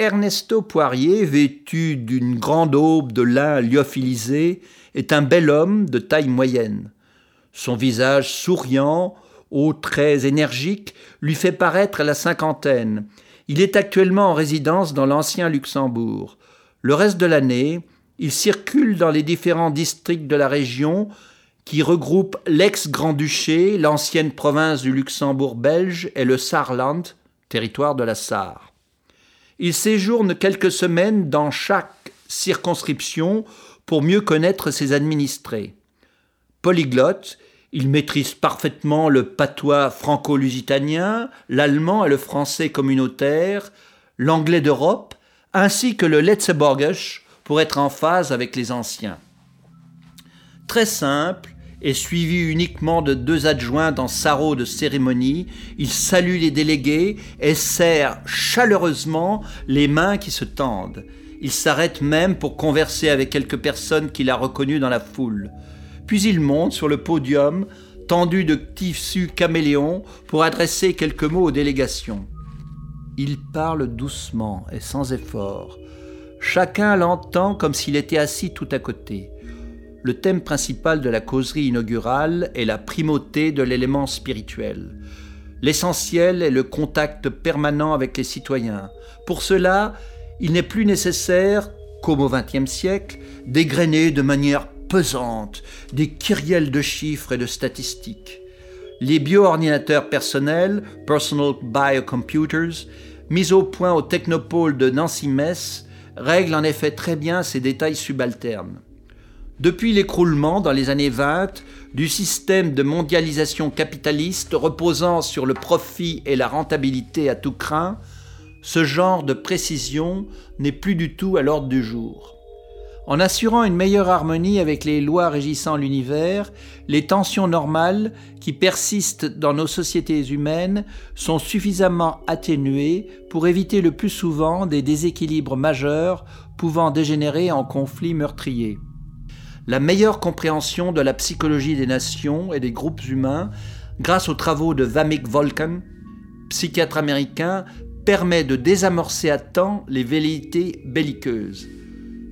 Ernesto Poirier, vêtu d'une grande aube de lin lyophilisé, est un bel homme de taille moyenne. Son visage souriant, aux traits énergiques, lui fait paraître la cinquantaine. Il est actuellement en résidence dans l'ancien Luxembourg. Le reste de l'année, il circule dans les différents districts de la région qui regroupent l'ex-Grand-Duché, l'ancienne province du Luxembourg belge et le Saarland, territoire de la Sarre. Il séjourne quelques semaines dans chaque circonscription pour mieux connaître ses administrés. Polyglotte, il maîtrise parfaitement le patois franco-lusitanien, l'allemand et le français communautaire, l'anglais d'Europe, ainsi que le Letzeborgisch pour être en phase avec les anciens. Très simple et suivi uniquement de deux adjoints dans sarrau de cérémonie, il salue les délégués et serre chaleureusement les mains qui se tendent. Il s'arrête même pour converser avec quelques personnes qu'il a reconnues dans la foule. Puis il monte sur le podium, tendu de tissu caméléon, pour adresser quelques mots aux délégations. Il parle doucement et sans effort. Chacun l'entend comme s'il était assis tout à côté. Le thème principal de la causerie inaugurale est la primauté de l'élément spirituel. L'essentiel est le contact permanent avec les citoyens. Pour cela, il n'est plus nécessaire, comme au XXe siècle, dégrainer de manière pesante, des kyrielles de chiffres et de statistiques. Les bioordinateurs personnels, Personal Biocomputers, mis au point au technopôle de Nancy-Metz, règlent en effet très bien ces détails subalternes. Depuis l'écroulement dans les années 20 du système de mondialisation capitaliste reposant sur le profit et la rentabilité à tout craint, ce genre de précision n'est plus du tout à l'ordre du jour. En assurant une meilleure harmonie avec les lois régissant l'univers, les tensions normales qui persistent dans nos sociétés humaines sont suffisamment atténuées pour éviter le plus souvent des déséquilibres majeurs pouvant dégénérer en conflits meurtriers. La meilleure compréhension de la psychologie des nations et des groupes humains, grâce aux travaux de Vamik Volkan, psychiatre américain, permet de désamorcer à temps les velléités belliqueuses.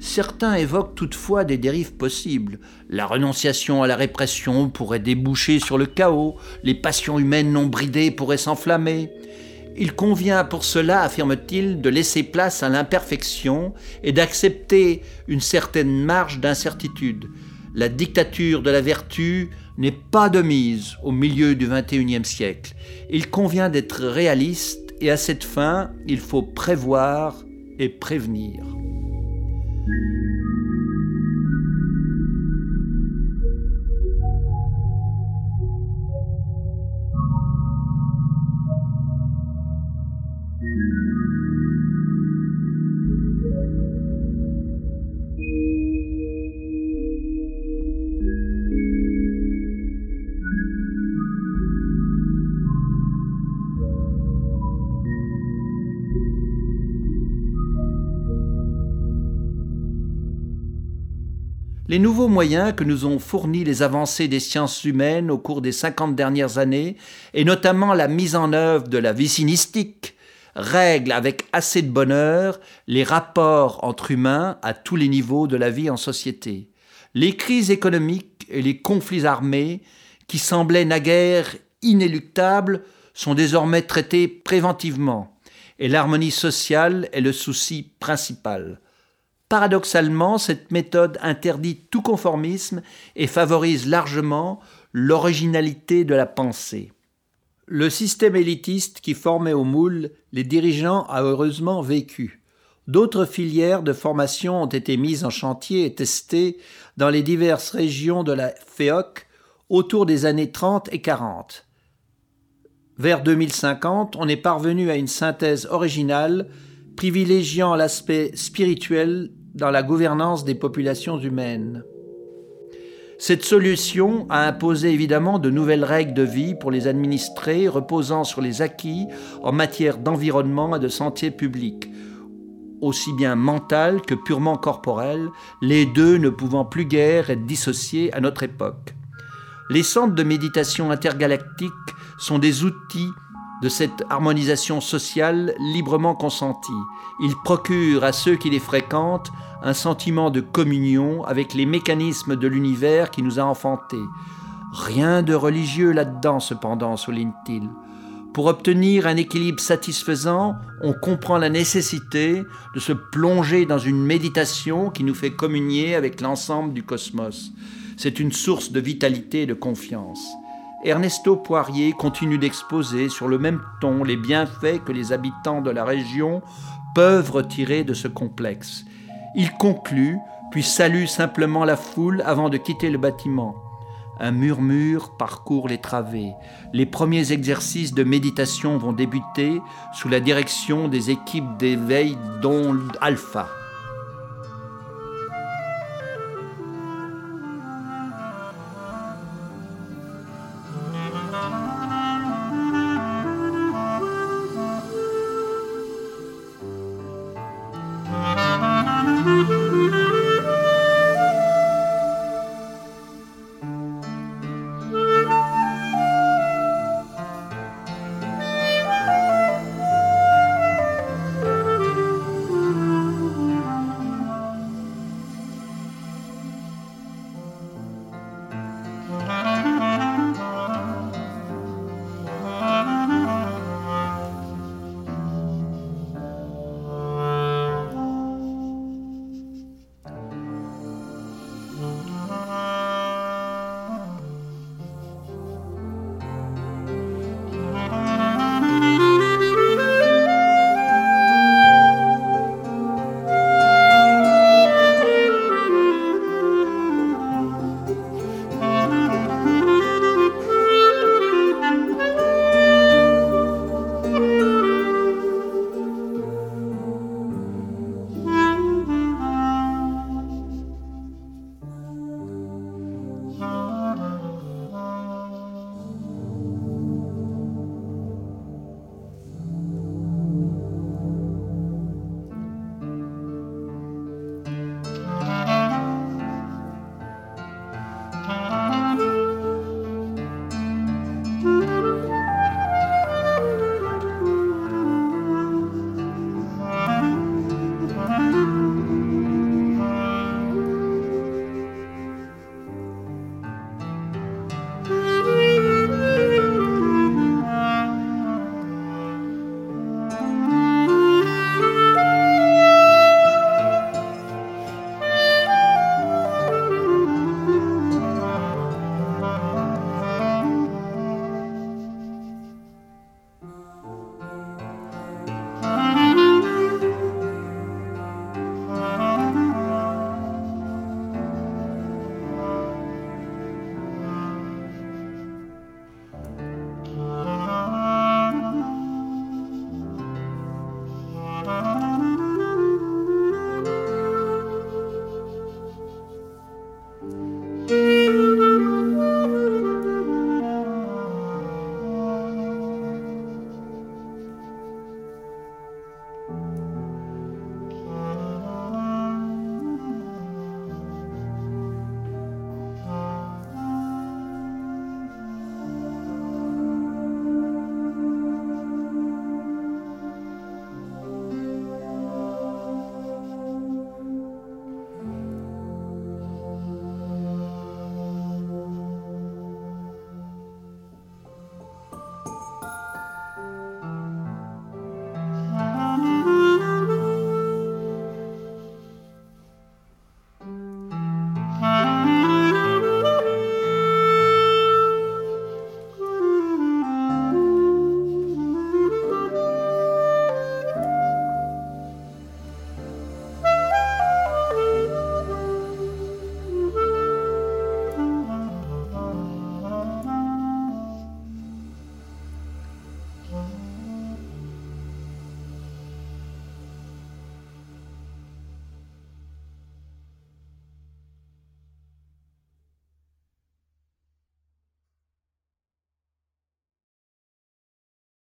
Certains évoquent toutefois des dérives possibles. La renonciation à la répression pourrait déboucher sur le chaos, les passions humaines non bridées pourraient s'enflammer. Il convient pour cela, affirme-t-il, de laisser place à l'imperfection et d'accepter une certaine marge d'incertitude. La dictature de la vertu n'est pas de mise au milieu du XXIe siècle. Il convient d'être réaliste et à cette fin, il faut prévoir et prévenir. Les nouveaux moyens que nous ont fournis les avancées des sciences humaines au cours des cinquante dernières années, et notamment la mise en œuvre de la vicinistique, règlent avec assez de bonheur les rapports entre humains à tous les niveaux de la vie en société. Les crises économiques et les conflits armés, qui semblaient naguère inéluctables, sont désormais traités préventivement, et l'harmonie sociale est le souci principal. Paradoxalement, cette méthode interdit tout conformisme et favorise largement l'originalité de la pensée. Le système élitiste qui formait au moule les dirigeants a heureusement vécu. D'autres filières de formation ont été mises en chantier et testées dans les diverses régions de la FEOC autour des années 30 et 40. Vers 2050, on est parvenu à une synthèse originale privilégiant l'aspect spirituel dans la gouvernance des populations humaines. Cette solution a imposé évidemment de nouvelles règles de vie pour les administrés reposant sur les acquis en matière d'environnement et de santé publique, aussi bien mental que purement corporel, les deux ne pouvant plus guère être dissociés à notre époque. Les centres de méditation intergalactique sont des outils de cette harmonisation sociale librement consentie. Ils procurent à ceux qui les fréquentent un sentiment de communion avec les mécanismes de l'univers qui nous a enfantés. Rien de religieux là-dedans, cependant, souligne-t-il. Pour obtenir un équilibre satisfaisant, on comprend la nécessité de se plonger dans une méditation qui nous fait communier avec l'ensemble du cosmos. C'est une source de vitalité et de confiance. Ernesto Poirier continue d'exposer sur le même ton les bienfaits que les habitants de la région peuvent retirer de ce complexe. Il conclut, puis salue simplement la foule avant de quitter le bâtiment. Un murmure parcourt les travées. Les premiers exercices de méditation vont débuter sous la direction des équipes d'éveil dont Alpha.